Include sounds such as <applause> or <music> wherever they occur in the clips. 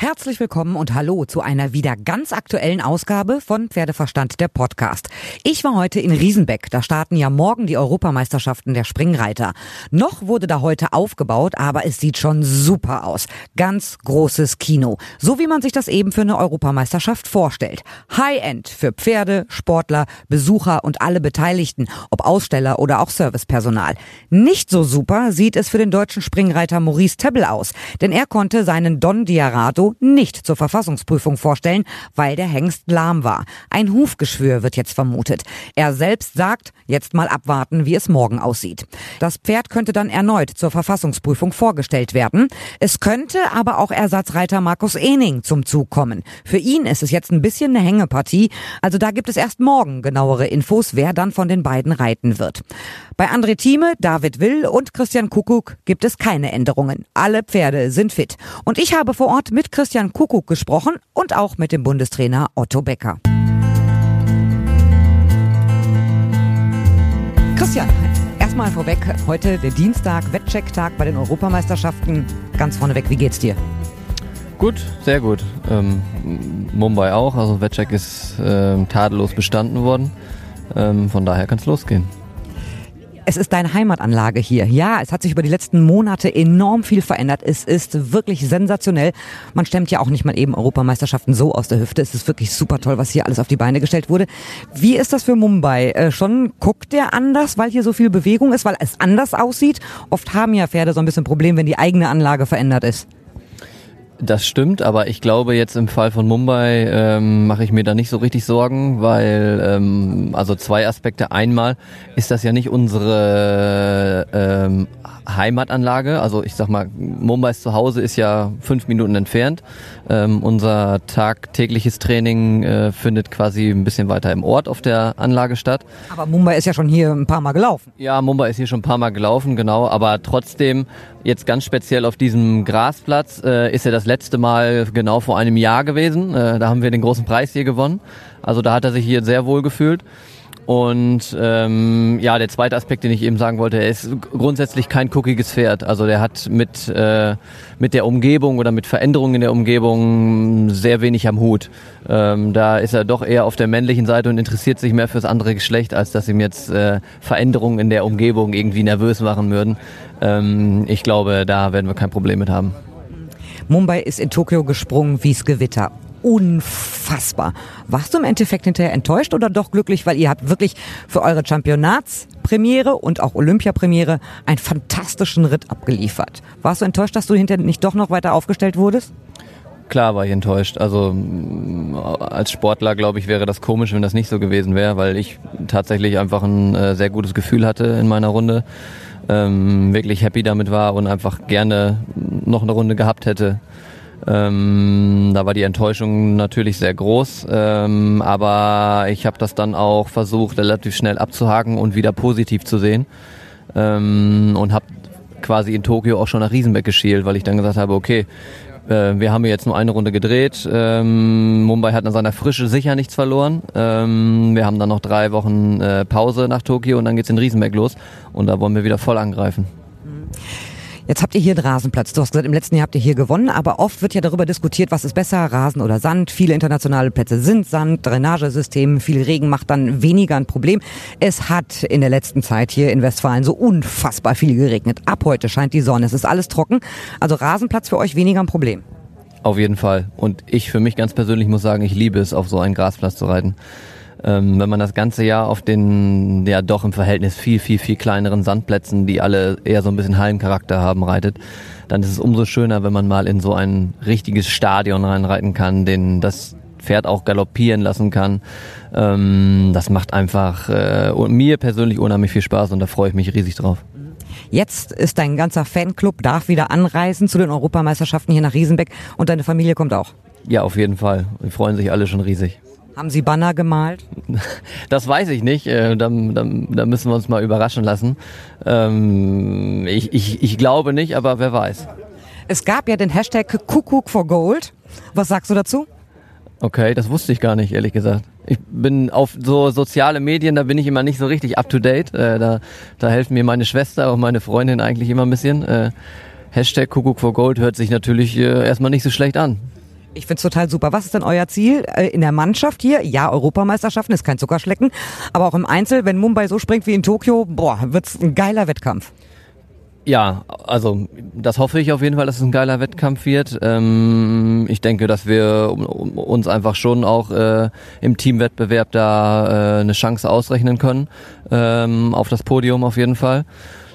Herzlich willkommen und hallo zu einer wieder ganz aktuellen Ausgabe von Pferdeverstand der Podcast. Ich war heute in Riesenbeck. Da starten ja morgen die Europameisterschaften der Springreiter. Noch wurde da heute aufgebaut, aber es sieht schon super aus. Ganz großes Kino. So wie man sich das eben für eine Europameisterschaft vorstellt. High-End für Pferde, Sportler, Besucher und alle Beteiligten, ob Aussteller oder auch Servicepersonal. Nicht so super sieht es für den deutschen Springreiter Maurice Tebbel aus, denn er konnte seinen Don Diarato nicht zur Verfassungsprüfung vorstellen, weil der Hengst lahm war. Ein Hufgeschwür wird jetzt vermutet. Er selbst sagt, jetzt mal abwarten, wie es morgen aussieht. Das Pferd könnte dann erneut zur Verfassungsprüfung vorgestellt werden. Es könnte aber auch Ersatzreiter Markus Ening zum Zug kommen. Für ihn ist es jetzt ein bisschen eine Hängepartie. Also da gibt es erst morgen genauere Infos, wer dann von den beiden reiten wird. Bei André Thieme, David Will und Christian Kuckuck gibt es keine Änderungen. Alle Pferde sind fit. Und ich habe vor Ort mit Christian Kuckuck gesprochen und auch mit dem Bundestrainer Otto Becker. Christian, erstmal vorweg, heute der Dienstag, Wettchecktag bei den Europameisterschaften. Ganz vorneweg, wie geht's dir? Gut, sehr gut. Ähm, Mumbai auch, also Wettcheck ist ähm, tadellos bestanden worden. Ähm, von daher kann es losgehen. Es ist deine Heimatanlage hier. Ja, es hat sich über die letzten Monate enorm viel verändert. Es ist wirklich sensationell. Man stemmt ja auch nicht mal eben Europameisterschaften so aus der Hüfte. Es ist wirklich super toll, was hier alles auf die Beine gestellt wurde. Wie ist das für Mumbai? Äh, schon guckt der anders, weil hier so viel Bewegung ist, weil es anders aussieht? Oft haben ja Pferde so ein bisschen Problem, wenn die eigene Anlage verändert ist. Das stimmt, aber ich glaube jetzt im Fall von Mumbai ähm, mache ich mir da nicht so richtig Sorgen, weil ähm, also zwei Aspekte. Einmal ist das ja nicht unsere ähm, Heimatanlage. Also ich sag mal, Mumbais Zuhause ist ja fünf Minuten entfernt. Ähm, unser tagtägliches Training äh, findet quasi ein bisschen weiter im Ort auf der Anlage statt. Aber Mumbai ist ja schon hier ein paar Mal gelaufen. Ja, Mumbai ist hier schon ein paar Mal gelaufen, genau. Aber trotzdem jetzt ganz speziell auf diesem Grasplatz äh, ist er das letzte Mal genau vor einem Jahr gewesen. Äh, da haben wir den großen Preis hier gewonnen. Also da hat er sich hier sehr wohl gefühlt. Und ähm, ja, der zweite Aspekt, den ich eben sagen wollte, er ist grundsätzlich kein cookiges Pferd. Also der hat mit, äh, mit der Umgebung oder mit Veränderungen in der Umgebung sehr wenig am Hut. Ähm, da ist er doch eher auf der männlichen Seite und interessiert sich mehr fürs andere Geschlecht, als dass ihm jetzt äh, Veränderungen in der Umgebung irgendwie nervös machen würden. Ähm, ich glaube, da werden wir kein Problem mit haben. Mumbai ist in Tokio gesprungen wie's Gewitter unfassbar. Warst du im Endeffekt hinterher enttäuscht oder doch glücklich, weil ihr habt wirklich für eure Championatspremiere und auch Olympiapremiere einen fantastischen Ritt abgeliefert. Warst du enttäuscht, dass du hinterher nicht doch noch weiter aufgestellt wurdest? Klar war ich enttäuscht. Also als Sportler, glaube ich, wäre das komisch, wenn das nicht so gewesen wäre, weil ich tatsächlich einfach ein äh, sehr gutes Gefühl hatte in meiner Runde, ähm, wirklich happy damit war und einfach gerne noch eine Runde gehabt hätte. Ähm, da war die Enttäuschung natürlich sehr groß, ähm, aber ich habe das dann auch versucht, relativ schnell abzuhaken und wieder positiv zu sehen ähm, und habe quasi in Tokio auch schon nach Riesenbeck geschielt, weil ich dann gesagt habe, okay, äh, wir haben jetzt nur eine Runde gedreht. Ähm, Mumbai hat an seiner Frische sicher nichts verloren. Ähm, wir haben dann noch drei Wochen äh, Pause nach Tokio und dann geht's in Riesenbeck los und da wollen wir wieder voll angreifen. Mhm. Jetzt habt ihr hier einen Rasenplatz. Du hast gesagt, im letzten Jahr habt ihr hier gewonnen, aber oft wird ja darüber diskutiert, was ist besser, Rasen oder Sand. Viele internationale Plätze sind Sand, Drainagesystem, viel Regen macht dann weniger ein Problem. Es hat in der letzten Zeit hier in Westfalen so unfassbar viel geregnet. Ab heute scheint die Sonne, es ist alles trocken. Also Rasenplatz für euch weniger ein Problem. Auf jeden Fall. Und ich für mich ganz persönlich muss sagen, ich liebe es, auf so einen Grasplatz zu reiten. Ähm, wenn man das ganze Jahr auf den ja doch im Verhältnis viel, viel, viel kleineren Sandplätzen, die alle eher so ein bisschen Hallencharakter haben, reitet, dann ist es umso schöner, wenn man mal in so ein richtiges Stadion reinreiten kann, den das Pferd auch galoppieren lassen kann. Ähm, das macht einfach äh, mir persönlich unheimlich viel Spaß und da freue ich mich riesig drauf. Jetzt ist dein ganzer Fanclub, darf wieder anreisen zu den Europameisterschaften hier nach Riesenbeck und deine Familie kommt auch. Ja, auf jeden Fall. Wir freuen sich alle schon riesig. Haben Sie Banner gemalt? <laughs> Das weiß ich nicht. Da, da, da müssen wir uns mal überraschen lassen. Ähm, ich, ich, ich glaube nicht, aber wer weiß. Es gab ja den Hashtag Kuckuck for Gold. Was sagst du dazu? Okay, das wusste ich gar nicht, ehrlich gesagt. Ich bin auf so soziale Medien, da bin ich immer nicht so richtig up to date. Äh, da, da helfen mir meine Schwester und meine Freundin eigentlich immer ein bisschen. Äh, Hashtag Kuckuck for Gold hört sich natürlich äh, erstmal nicht so schlecht an. Ich find's total super. Was ist denn euer Ziel äh, in der Mannschaft hier? Ja, Europameisterschaften ist kein Zuckerschlecken, aber auch im Einzel, wenn Mumbai so springt wie in Tokio, boah, wird's ein geiler Wettkampf. Ja, also das hoffe ich auf jeden Fall, dass es ein geiler Wettkampf wird. Ähm, ich denke, dass wir uns einfach schon auch äh, im Teamwettbewerb da äh, eine Chance ausrechnen können ähm, auf das Podium auf jeden Fall.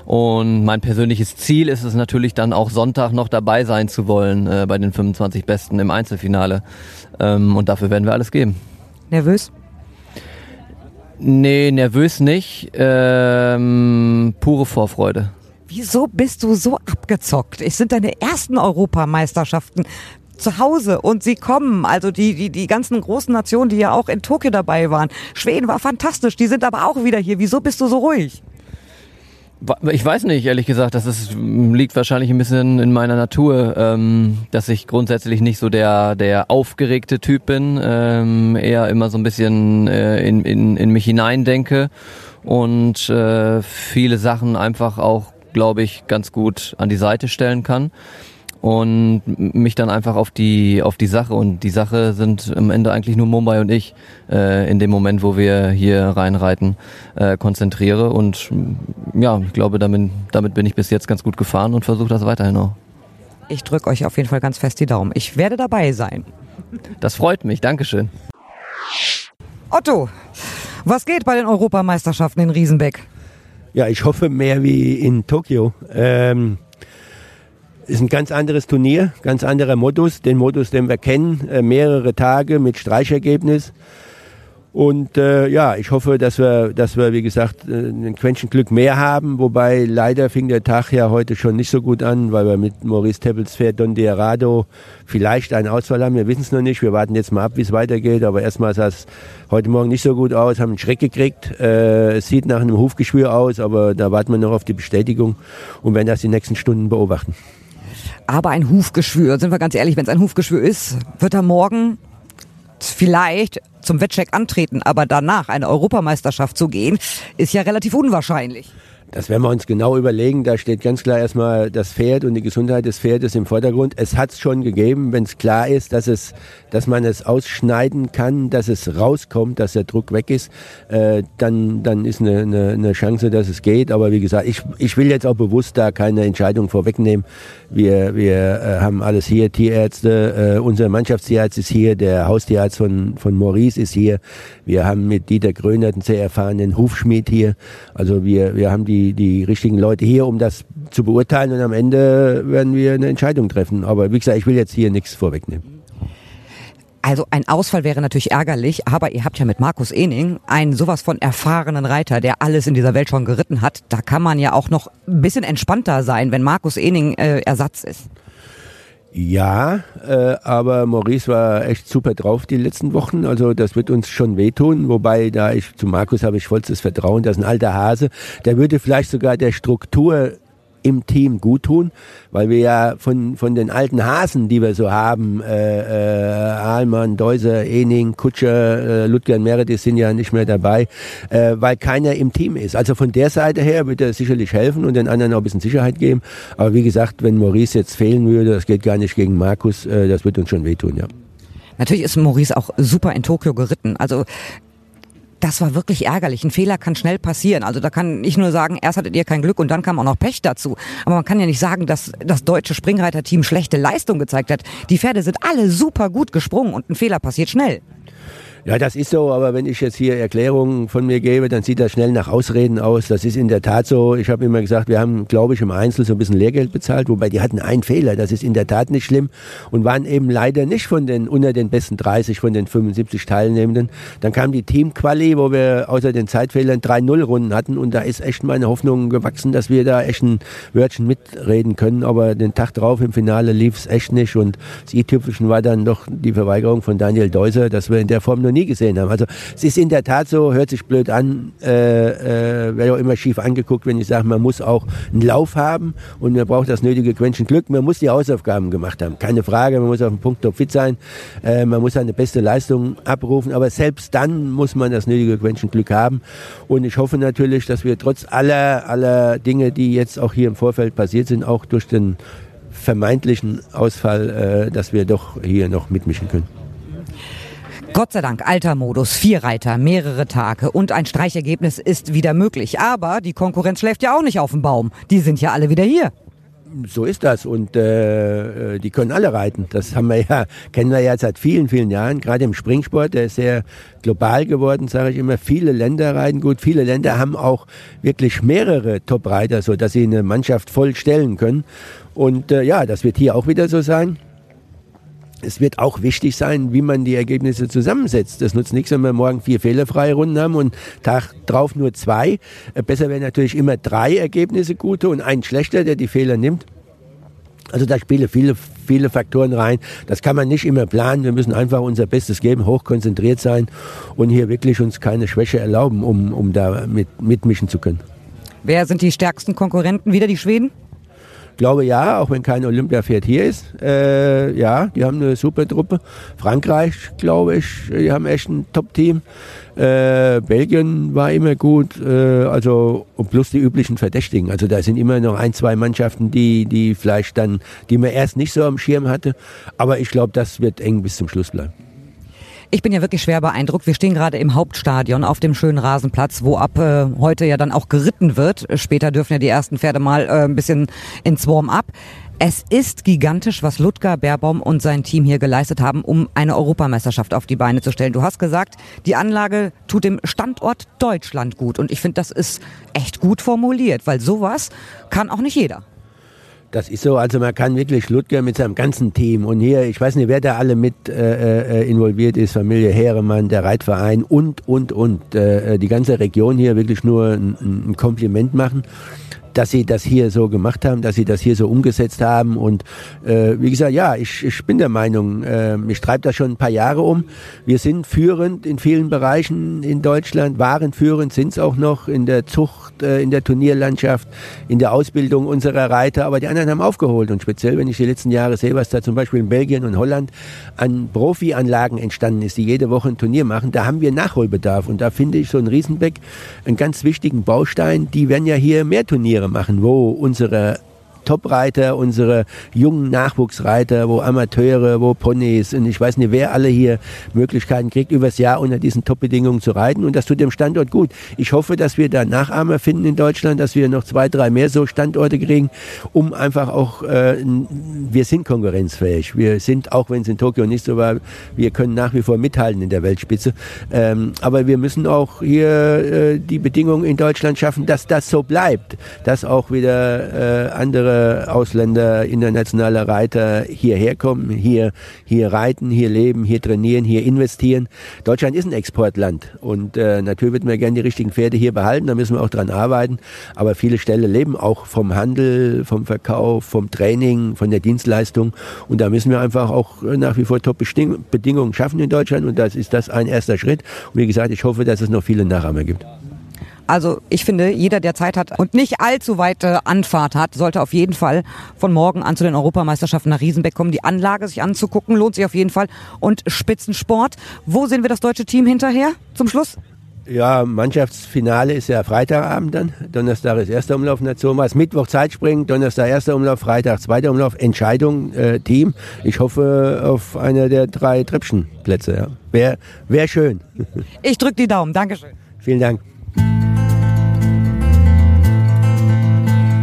Und mein persönliches Ziel ist es natürlich dann auch Sonntag noch dabei sein zu wollen äh, bei den 25 Besten im Einzelfinale. Ähm, und dafür werden wir alles geben. Nervös? Nee, nervös nicht. Ähm, pure Vorfreude. Wieso bist du so abgezockt? Es sind deine ersten Europameisterschaften zu Hause und sie kommen. Also die, die, die ganzen großen Nationen, die ja auch in Tokio dabei waren. Schweden war fantastisch, die sind aber auch wieder hier. Wieso bist du so ruhig? Ich weiß nicht, ehrlich gesagt. Das ist, liegt wahrscheinlich ein bisschen in meiner Natur, ähm, dass ich grundsätzlich nicht so der, der aufgeregte Typ bin, ähm, eher immer so ein bisschen äh, in, in, in mich hineindenke und äh, viele Sachen einfach auch glaube ich, ganz gut an die Seite stellen kann und mich dann einfach auf die auf die Sache und die Sache sind am Ende eigentlich nur Mumbai und ich äh, in dem Moment, wo wir hier reinreiten, äh, konzentriere und ja, ich glaube, damit damit bin ich bis jetzt ganz gut gefahren und versuche das weiterhin auch. Ich drücke euch auf jeden Fall ganz fest die Daumen. Ich werde dabei sein. Das freut mich. Dankeschön. Otto, was geht bei den Europameisterschaften in Riesenbeck? Ja, ich hoffe mehr wie in Tokio. Ähm, ist ein ganz anderes Turnier, ganz anderer Modus, den Modus, den wir kennen, äh, mehrere Tage mit Streichergebnis. Und äh, ja, ich hoffe, dass wir, dass wir, wie gesagt, äh, ein Quäntchen Glück mehr haben. Wobei leider fing der Tag ja heute schon nicht so gut an, weil wir mit Maurice Teppels Pferd Don Diarado vielleicht einen Ausfall haben. Wir wissen es noch nicht. Wir warten jetzt mal ab, wie es weitergeht. Aber erstmal sah es heute Morgen nicht so gut aus, haben einen Schreck gekriegt. Äh, es sieht nach einem Hufgeschwür aus, aber da warten wir noch auf die Bestätigung und werden das die nächsten Stunden beobachten. Aber ein Hufgeschwür, sind wir ganz ehrlich, wenn es ein Hufgeschwür ist, wird er morgen vielleicht zum Wettcheck antreten, aber danach eine Europameisterschaft zu gehen, ist ja relativ unwahrscheinlich. Das werden wir uns genau überlegen. Da steht ganz klar erstmal das Pferd und die Gesundheit des Pferdes im Vordergrund. Es hat es schon gegeben, wenn es klar ist, dass es, dass man es ausschneiden kann, dass es rauskommt, dass der Druck weg ist, äh, dann, dann ist eine, eine, eine Chance, dass es geht. Aber wie gesagt, ich, ich will jetzt auch bewusst da keine Entscheidung vorwegnehmen. Wir, wir äh, haben alles hier, Tierärzte, äh, unser Mannschaftstierarzt ist hier, der Haustierarzt von, von Maurice ist hier. Wir haben mit Dieter Grönert einen sehr erfahrenen Hufschmied hier. Also wir, wir haben die die, richtigen Leute hier, um das zu beurteilen und am Ende werden wir eine Entscheidung treffen. Aber wie gesagt, ich will jetzt hier nichts vorwegnehmen. Also ein Ausfall wäre natürlich ärgerlich, aber ihr habt ja mit Markus Ening einen sowas von erfahrenen Reiter, der alles in dieser Welt schon geritten hat. Da kann man ja auch noch ein bisschen entspannter sein, wenn Markus Ening äh, Ersatz ist. Ja, äh, aber Maurice war echt super drauf die letzten Wochen. Also das wird uns schon wehtun. Wobei da ich zu Markus habe ich vollstes Vertrauen. Das ist ein alter Hase. Der würde vielleicht sogar der Struktur im Team gut tun, weil wir ja von, von den alten Hasen, die wir so haben, äh, äh, Ahlmann, Deuser, Ening, Kutscher, äh, Ludger und Meredith sind ja nicht mehr dabei, äh, weil keiner im Team ist. Also von der Seite her wird er sicherlich helfen und den anderen auch ein bisschen Sicherheit geben. Aber wie gesagt, wenn Maurice jetzt fehlen würde, das geht gar nicht gegen Markus, äh, das wird uns schon wehtun, ja. Natürlich ist Maurice auch super in Tokio geritten. Also das war wirklich ärgerlich. Ein Fehler kann schnell passieren. Also da kann ich nur sagen, erst hattet ihr kein Glück und dann kam auch noch Pech dazu. Aber man kann ja nicht sagen, dass das deutsche Springreiterteam schlechte Leistung gezeigt hat. Die Pferde sind alle super gut gesprungen und ein Fehler passiert schnell. Ja, das ist so, aber wenn ich jetzt hier Erklärungen von mir gebe, dann sieht das schnell nach Ausreden aus. Das ist in der Tat so. Ich habe immer gesagt, wir haben, glaube ich, im Einzel so ein bisschen Lehrgeld bezahlt, wobei die hatten einen Fehler. Das ist in der Tat nicht schlimm und waren eben leider nicht von den unter den besten 30 von den 75 Teilnehmenden. Dann kam die Teamquali, wo wir außer den Zeitfehlern 3-0-Runden hatten und da ist echt meine Hoffnung gewachsen, dass wir da echt ein Wörtchen mitreden können. Aber den Tag drauf im Finale lief es echt nicht und das i-Typischen war dann doch die Verweigerung von Daniel Deuser, dass wir in der Form nur nie gesehen haben. Also es ist in der Tat so, hört sich blöd an, äh, äh, werde auch immer schief angeguckt, wenn ich sage, man muss auch einen Lauf haben und man braucht das nötige Quäntchen Glück. Man muss die Hausaufgaben gemacht haben, keine Frage. Man muss auf dem Punkt top fit sein, äh, man muss eine beste Leistung abrufen, aber selbst dann muss man das nötige Quäntchen Glück haben. Und ich hoffe natürlich, dass wir trotz aller aller Dinge, die jetzt auch hier im Vorfeld passiert sind, auch durch den vermeintlichen Ausfall, äh, dass wir doch hier noch mitmischen können. Gott sei Dank, alter Modus, vier Reiter, mehrere Tage und ein Streichergebnis ist wieder möglich. Aber die Konkurrenz schläft ja auch nicht auf dem Baum. Die sind ja alle wieder hier. So ist das und äh, die können alle reiten. Das haben wir ja, kennen wir ja seit vielen, vielen Jahren. Gerade im Springsport, der ist sehr global geworden, sage ich immer. Viele Länder reiten gut. Viele Länder haben auch wirklich mehrere Top-Reiter, so dass sie eine Mannschaft voll stellen können. Und äh, ja, das wird hier auch wieder so sein es wird auch wichtig sein, wie man die Ergebnisse zusammensetzt. Das nutzt nichts, wenn wir morgen vier fehlerfreie Runden haben und Tag drauf nur zwei. Äh, besser wäre natürlich immer drei Ergebnisse gute und ein schlechter, der die Fehler nimmt. Also da spielen viele, viele Faktoren rein. Das kann man nicht immer planen. Wir müssen einfach unser Bestes geben, hochkonzentriert sein und hier wirklich uns keine Schwäche erlauben, um, um da mit, mitmischen zu können. Wer sind die stärksten Konkurrenten? Wieder die Schweden? Glaube ja, auch wenn kein Olympiapferd hier ist. Äh, ja, die haben eine super Truppe. Frankreich, glaube ich, die haben echt ein Top-Team. Äh, Belgien war immer gut, äh, also und plus die üblichen Verdächtigen. Also da sind immer noch ein, zwei Mannschaften, die, die vielleicht dann, die man erst nicht so am Schirm hatte. Aber ich glaube, das wird eng bis zum Schluss bleiben. Ich bin ja wirklich schwer beeindruckt. Wir stehen gerade im Hauptstadion auf dem schönen Rasenplatz, wo ab äh, heute ja dann auch geritten wird. Später dürfen ja die ersten Pferde mal äh, ein bisschen ins Warm-up. Es ist gigantisch, was Ludger Baerbaum und sein Team hier geleistet haben, um eine Europameisterschaft auf die Beine zu stellen. Du hast gesagt, die Anlage tut dem Standort Deutschland gut. Und ich finde, das ist echt gut formuliert, weil sowas kann auch nicht jeder. Das ist so, also man kann wirklich Ludger mit seinem ganzen Team und hier, ich weiß nicht, wer da alle mit äh, äh involviert ist, Familie Heeremann, der Reitverein und, und, und, äh, die ganze Region hier wirklich nur ein, ein Kompliment machen dass sie das hier so gemacht haben, dass sie das hier so umgesetzt haben. Und äh, wie gesagt, ja, ich, ich bin der Meinung, äh, ich treibe das schon ein paar Jahre um. Wir sind führend in vielen Bereichen in Deutschland, waren führend, sind es auch noch in der Zucht, äh, in der Turnierlandschaft, in der Ausbildung unserer Reiter, aber die anderen haben aufgeholt. Und speziell, wenn ich die letzten Jahre sehe, was da zum Beispiel in Belgien und Holland an Profianlagen entstanden ist, die jede Woche ein Turnier machen, da haben wir Nachholbedarf. Und da finde ich so ein Riesenbeck einen ganz wichtigen Baustein. Die werden ja hier mehr Turniere machen, wo unsere Top-Reiter, unsere jungen Nachwuchsreiter, wo Amateure, wo Ponys und ich weiß nicht, wer alle hier Möglichkeiten kriegt, übers Jahr unter diesen Top-Bedingungen zu reiten. Und das tut dem Standort gut. Ich hoffe, dass wir da Nachahmer finden in Deutschland, dass wir noch zwei, drei mehr so Standorte kriegen, um einfach auch, äh, wir sind konkurrenzfähig. Wir sind, auch wenn es in Tokio nicht so war, wir können nach wie vor mithalten in der Weltspitze. Ähm, aber wir müssen auch hier äh, die Bedingungen in Deutschland schaffen, dass das so bleibt, dass auch wieder äh, andere Ausländer, internationale Reiter hierher kommen, hier, hier reiten, hier leben, hier trainieren, hier investieren. Deutschland ist ein Exportland und äh, natürlich würden wir gerne die richtigen Pferde hier behalten, da müssen wir auch dran arbeiten. Aber viele Ställe leben auch vom Handel, vom Verkauf, vom Training, von der Dienstleistung und da müssen wir einfach auch nach wie vor Top-Bedingungen schaffen in Deutschland und das ist das ein erster Schritt. Und wie gesagt, ich hoffe, dass es noch viele Nachahmer gibt. Also ich finde, jeder, der Zeit hat und nicht allzu weite Anfahrt hat, sollte auf jeden Fall von morgen an zu den Europameisterschaften nach Riesenbeck kommen, die Anlage sich anzugucken, lohnt sich auf jeden Fall. Und Spitzensport, wo sehen wir das deutsche Team hinterher zum Schluss? Ja, Mannschaftsfinale ist ja Freitagabend dann. Donnerstag ist erster Umlauf Nationals. Mittwoch Zeitspringen, Donnerstag erster Umlauf, Freitag zweiter Umlauf. Entscheidung, äh, Team. Ich hoffe auf einer der drei Treppchenplätze. Ja. Wäre wär schön. Ich drücke die Daumen. Dankeschön. Vielen Dank.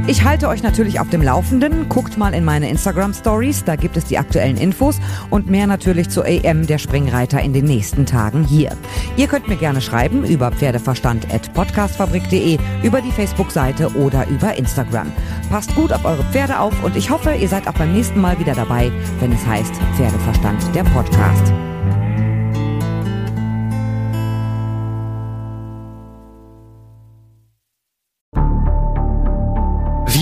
Ich halte euch natürlich auf dem Laufenden. Guckt mal in meine Instagram Stories, da gibt es die aktuellen Infos und mehr natürlich zur AM der Springreiter in den nächsten Tagen hier. Ihr könnt mir gerne schreiben über pferdeverstand.podcastfabrik.de, über die Facebook-Seite oder über Instagram. Passt gut auf eure Pferde auf und ich hoffe, ihr seid auch beim nächsten Mal wieder dabei, wenn es heißt Pferdeverstand der Podcast.